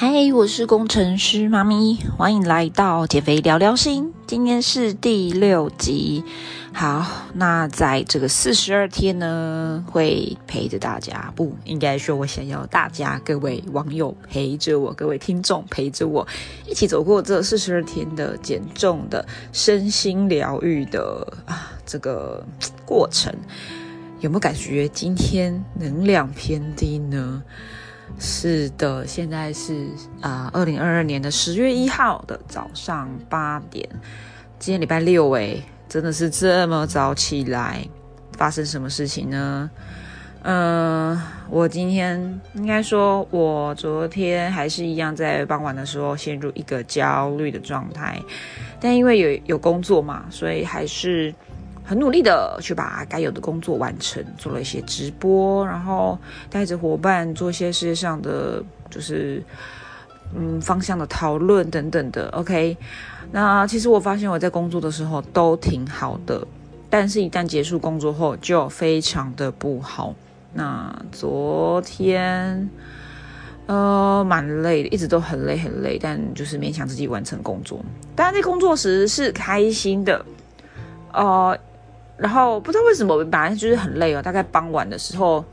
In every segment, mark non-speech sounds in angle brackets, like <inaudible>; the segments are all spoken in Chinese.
嗨，我是工程师妈咪，欢迎来到减肥聊聊心。今天是第六集。好，那在这个四十二天呢，会陪着大家，不应该说，我想要大家各位网友陪着我，各位听众陪着我，一起走过这四十二天的减重的身心疗愈的啊这个过程。有没有感觉今天能量偏低呢？是的，现在是啊，二零二二年的十月一号的早上八点。今天礼拜六诶，真的是这么早起来，发生什么事情呢？嗯，我今天应该说，我昨天还是一样，在傍晚的时候陷入一个焦虑的状态，但因为有有工作嘛，所以还是。很努力的去把该有的工作完成，做了一些直播，然后带着伙伴做一些世界上的就是嗯方向的讨论等等的。OK，那其实我发现我在工作的时候都挺好的，但是一旦结束工作后就非常的不好。那昨天呃蛮累的，一直都很累很累，但就是勉强自己完成工作。当然在工作时是开心的，呃。然后不知道为什么，本来就是很累哦。大概傍晚的时候，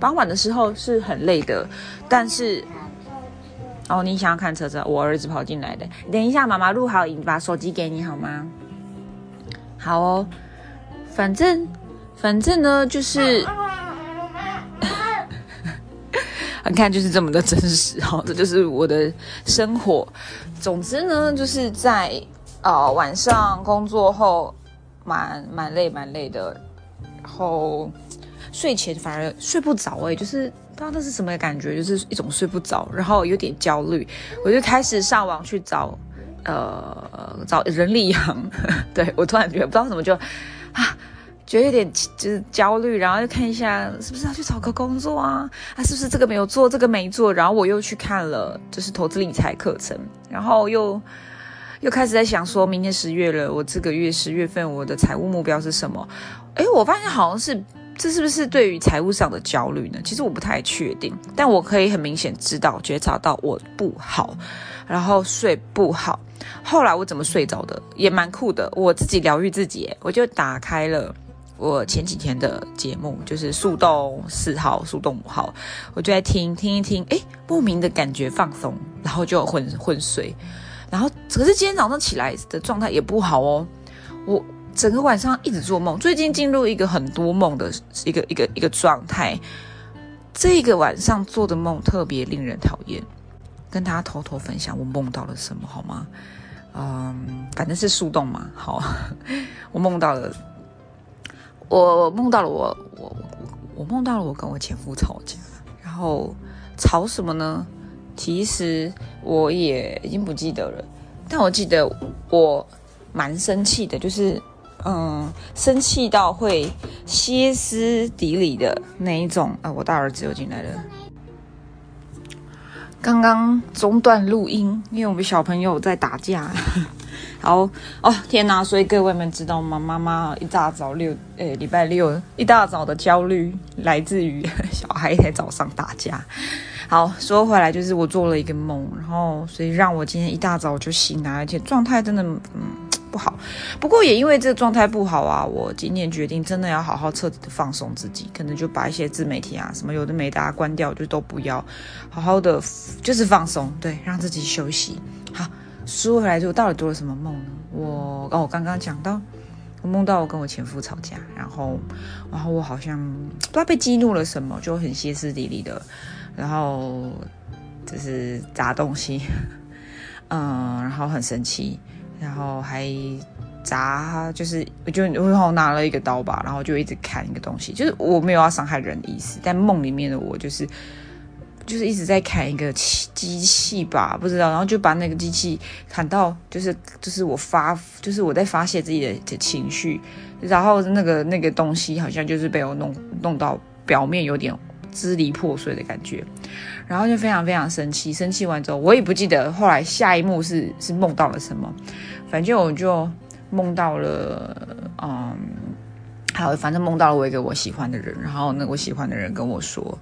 傍晚的时候是很累的。但是，哦，你想要看车车？我儿子跑进来的。等一下，妈妈录好影，把手机给你好吗？好哦。反正，反正呢，就是，你 <laughs> 看，就是这么的真实哈。这就是我的生活。总之呢，就是在呃晚上工作后。蛮蛮累蛮累的，然后睡前反而睡不着哎，就是不知道那是什么感觉，就是一种睡不着，然后有点焦虑，我就开始上网去找呃找人力行，<laughs> 对我突然觉得不知道怎么就啊觉得有点就是焦虑，然后又看一下是不是要去找个工作啊啊是不是这个没有做这个没做，然后我又去看了就是投资理财课程，然后又。又开始在想，说明天十月了，我这个月十月份我的财务目标是什么？哎，我发现好像是这是不是对于财务上的焦虑呢？其实我不太确定，但我可以很明显知道觉察到我不好，然后睡不好。后来我怎么睡着的？也蛮酷的，我自己疗愈自己，我就打开了我前几天的节目，就是速动四号、速动五号，我就在听听一听，哎，莫名的感觉放松，然后就昏昏睡。然后，可是今天早上起来的状态也不好哦。我整个晚上一直做梦，最近进入一个很多梦的一个一个一个状态。这个晚上做的梦特别令人讨厌，跟大家偷偷分享我梦到了什么好吗？嗯，反正是树洞嘛。好，<laughs> 我梦到了，我梦到了我我我梦到了我跟我前夫吵架，然后吵什么呢？其实我也已经不记得了，但我记得我蛮生气的，就是嗯，生气到会歇斯底里的那一种啊！我大儿子又进来了，刚刚中断录音，因为我们小朋友在打架。<laughs> 好哦，天哪！所以各位们知道吗？妈妈一大早六诶，礼拜六一大早的焦虑来自于小孩在早上打架。好，说回来就是我做了一个梦，然后所以让我今天一大早就醒来，而且状态真的嗯不好。不过也因为这个状态不好啊，我今天决定真的要好好彻底的放松自己，可能就把一些自媒体啊什么有的没的关掉，就都不要，好好的就是放松，对，让自己休息。好，说回来就到底做了什么梦呢？我哦，我刚刚讲到我梦到我跟我前夫吵架，然后然后我好像不知道被激怒了什么，就很歇斯底里的。然后就是砸东西，嗯，然后很生气，然后还砸，就是我就然后拿了一个刀吧，然后就一直砍一个东西，就是我没有要伤害人的意思，但梦里面的我就是就是一直在砍一个机机器吧，不知道，然后就把那个机器砍到，就是就是我发，就是我在发泄自己的的情绪，然后那个那个东西好像就是被我弄弄到表面有点。支离破碎的感觉，然后就非常非常生气。生气完之后，我也不记得后来下一幕是是梦到了什么。反正我就梦到了，嗯，好，反正梦到了我一个我喜欢的人。然后那我喜欢的人跟我说，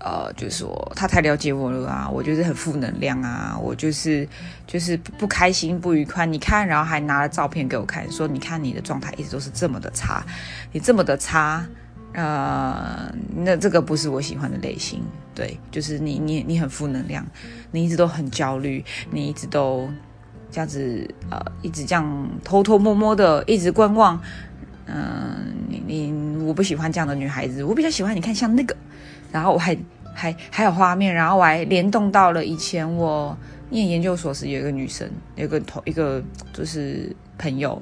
呃，就是说他太了解我了啊，我就是很负能量啊，我就是就是不开心不愉快。你看，然后还拿了照片给我看，说你看你的状态一直都是这么的差，你这么的差，呃，那这个不是我喜欢的类型。对，就是你你你很负能量，你一直都很焦虑，你一直都这样子呃，一直这样偷偷摸摸的一直观望。嗯，你你我不喜欢这样的女孩子，我比较喜欢你看像那个。然后我还还还有画面，然后我还联动到了以前我念研究所时有一个女生，有个同一个就是朋友，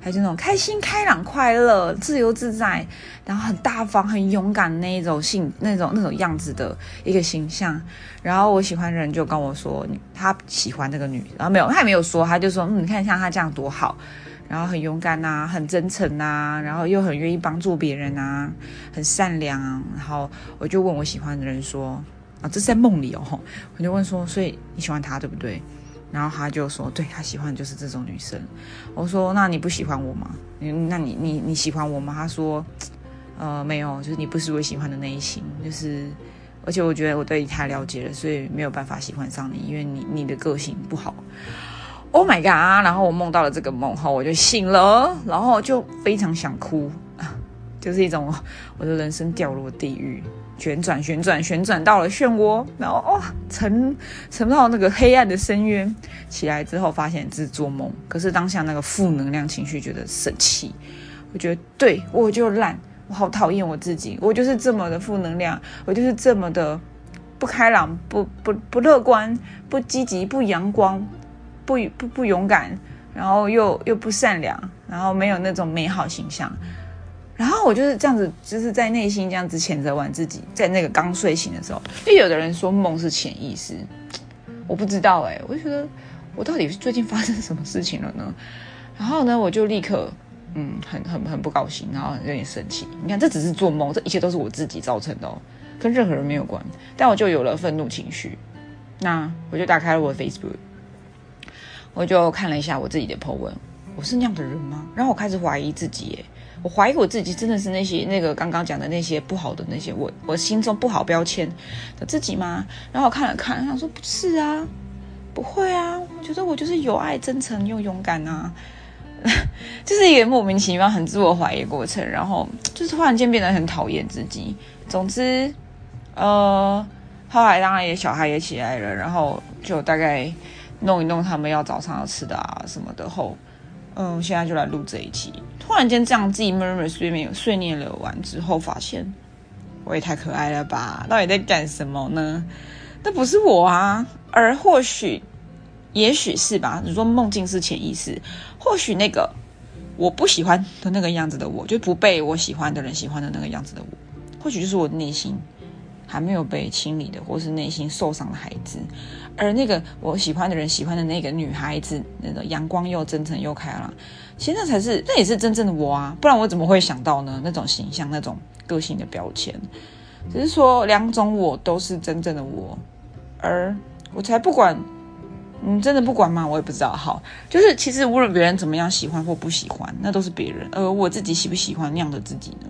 还是那种开心、开朗、快乐、自由自在，然后很大方、很勇敢那一种性那种那种样子的一个形象。然后我喜欢的人就跟我说，他喜欢这个女，然后没有，他也没有说，他就说，嗯，你看像他这样多好。然后很勇敢呐，很真诚呐，然后又很愿意帮助别人呐，很善良。然后我就问我喜欢的人说：“啊，这是在梦里哦。”我就问说：“所以你喜欢他对不对？”然后他就说：“对他喜欢就是这种女生。”我说：“那你不喜欢我吗？那你你你喜欢我吗？”他说：“呃，没有，就是你不是我喜欢的那一型。就是而且我觉得我对你太了解了，所以没有办法喜欢上你，因为你你的个性不好。” Oh my god！然后我梦到了这个梦后，我就醒了，然后就非常想哭，<laughs> 就是一种我的人生掉入地狱，旋转旋转旋转到了漩涡，然后哦沉沉到那个黑暗的深渊，起来之后发现是做梦，可是当下那个负能量情绪觉得生气，我觉得对我就烂，我好讨厌我自己，我就是这么的负能量，我就是这么的不开朗、不不不乐观、不积极、不阳光。不不不勇敢，然后又又不善良，然后没有那种美好形象，然后我就是这样子，就是在内心这样子谴责完自己，在那个刚睡醒的时候，因为有的人说梦是潜意识，我不知道哎，我就觉得我到底是最近发生什么事情了呢？然后呢，我就立刻嗯，很很很不高兴，然后有点生气。你看，这只是做梦，这一切都是我自己造成的哦，跟任何人没有关。但我就有了愤怒情绪，那我就打开了我的 Facebook。我就看了一下我自己的 po 文，我是那样的人吗？然后我开始怀疑自己，耶，我怀疑我自己真的是那些那个刚刚讲的那些不好的那些我我心中不好标签的自己吗？然后我看了看，想说不是啊，不会啊，我觉得我就是有爱、真诚又勇敢啊，<laughs> 就是一个莫名其妙很自我怀疑过程，然后就是突然间变得很讨厌自己。总之，呃，后来当然也小孩也起来了，然后就大概。弄一弄他们要早上要吃的啊什么的后，嗯，现在就来录这一期。突然间这样自己闷闷睡眠睡念了完之后，发现我也太可爱了吧？到底在干什么呢？那不是我啊，而或许，也许是吧。你说梦境是潜意识，或许那个我不喜欢的那个样子的我，就不被我喜欢的人喜欢的那个样子的我，或许就是我内心。还没有被清理的，或是内心受伤的孩子，而那个我喜欢的人喜欢的那个女孩子，那个阳光又真诚又开朗，其实那才是，那也是真正的我啊！不然我怎么会想到呢？那种形象、那种个性的标签，只是说两种我都是真正的我，而我才不管，你真的不管吗？我也不知道。好，就是其实无论别人怎么样喜欢或不喜欢，那都是别人，而我自己喜不喜欢那样的自己呢？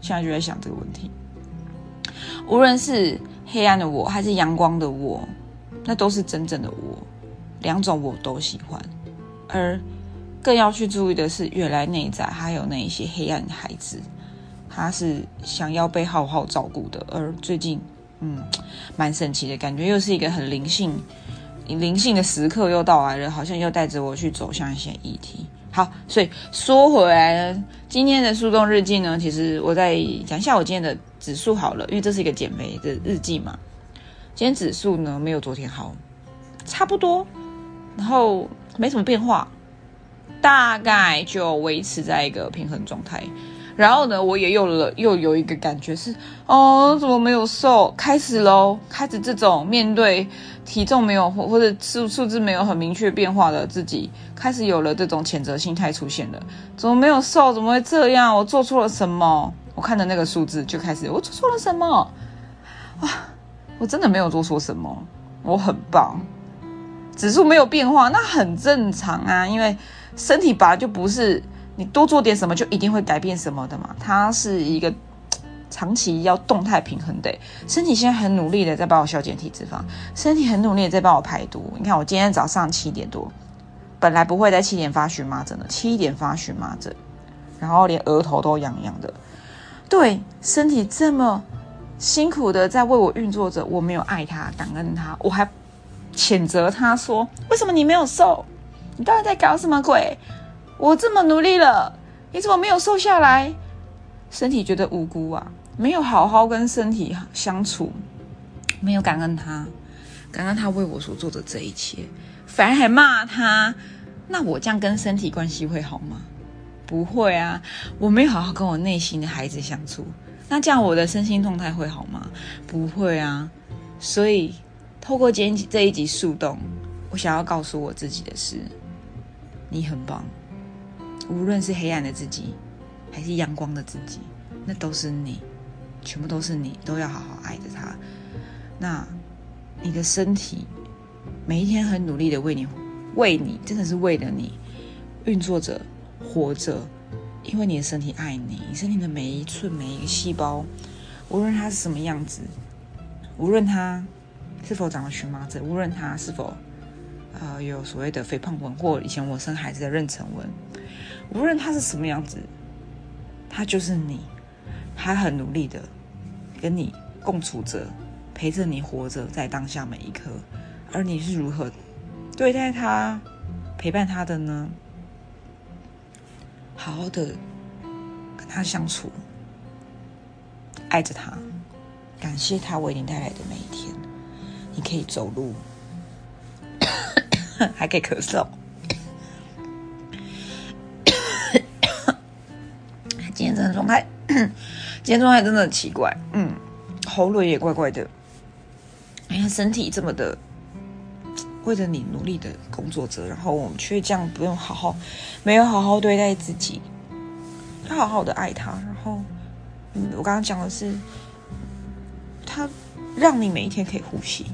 现在就在想这个问题。无论是黑暗的我还是阳光的我，那都是真正的我，两种我都喜欢。而更要去注意的是，原来内在还有那一些黑暗的孩子，他是想要被好好照顾的。而最近，嗯，蛮神奇的感觉，又是一个很灵性、灵性的时刻又到来了，好像又带着我去走向一些议题。好，所以说回来呢，今天的速冻日记呢，其实我在讲一下我今天的指数好了，因为这是一个减肥的日记嘛。今天指数呢没有昨天好，差不多，然后没什么变化，大概就维持在一个平衡状态。然后呢，我也有了又有一个感觉是，哦，怎么没有瘦？开始喽，开始这种面对体重没有或或者数数字没有很明确变化的自己，开始有了这种谴责心态出现了。怎么没有瘦？怎么会这样？我做错了什么？我看着那个数字就开始，我做错了什么？哇，我真的没有做错什么，我很棒。指数没有变化，那很正常啊，因为身体本来就不是。你多做点什么就一定会改变什么的嘛？它是一个长期要动态平衡的。身体现在很努力的在帮我消减体脂肪，身体很努力的在帮我排毒。你看我今天早上七点多，本来不会在七点发荨麻疹的，七点发荨麻疹，然后连额头都痒痒的。对，身体这么辛苦的在为我运作着，我没有爱他，感恩他，我还谴责他说：为什么你没有瘦？你到底在搞什么鬼？我这么努力了，你怎么没有瘦下来？身体觉得无辜啊，没有好好跟身体相处，没有感恩他，感恩他为我所做的这一切，反而还骂他。那我这样跟身体关系会好吗？不会啊，我没有好好跟我内心的孩子相处，那这样我的身心状态会好吗？不会啊。所以透过今天这一集速动，我想要告诉我自己的是，你很棒，无论是黑暗的自己。还是阳光的自己，那都是你，全部都是你，都要好好爱着他。那你的身体每一天很努力的为你，为你，真的是为了你运作着，活着，因为你的身体爱你，你身体的每一寸每一个细胞，无论它是什么样子，无论它是否长了荨麻疹，无论它是否呃有所谓的肥胖纹或以前我生孩子的妊娠纹，无论它是什么样子。他就是你，他很努力的跟你共处着，陪着你活着，在当下每一刻。而你是如何对待他、陪伴他的呢？好好的跟他相处，爱着他，感谢他为你带来的每一天。你可以走路，<coughs> 还可以咳嗽。今天真的状态，今天状态真的很奇怪，嗯，喉咙也怪怪的。你看身体这么的为了你努力的工作着，然后我们却这样不用好好，没有好好对待自己，要好好的爱他。然后，嗯，我刚刚讲的是，他让你每一天可以呼吸，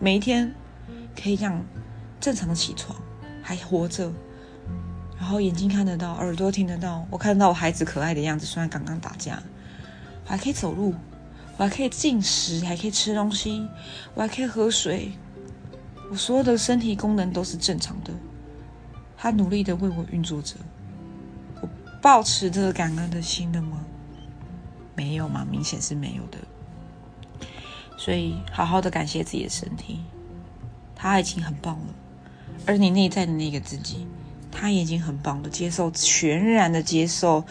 每一天可以这样正常的起床，还活着。然后眼睛看得到，耳朵听得到，我看到我孩子可爱的样子。虽然刚刚打架，我还可以走路，我还可以进食，还可以吃东西，我还可以喝水，我所有的身体功能都是正常的。他努力的为我运作着，我保持着感恩的心的吗？没有吗？明显是没有的。所以好好的感谢自己的身体，他已经很棒了。而你内在的那个自己。他已经很棒了，接受全然的接受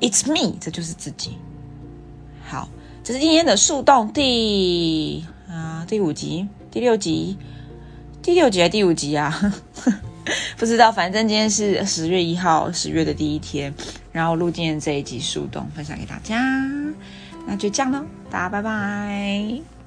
，It's me，这就是自己。好，这是今天的树洞第啊第五集、第六集、第六集还是第五集啊？<laughs> 不知道，反正今天是十月一号，十月的第一天，然后录今天这一集树洞分享给大家，那就这样喽，大家拜拜。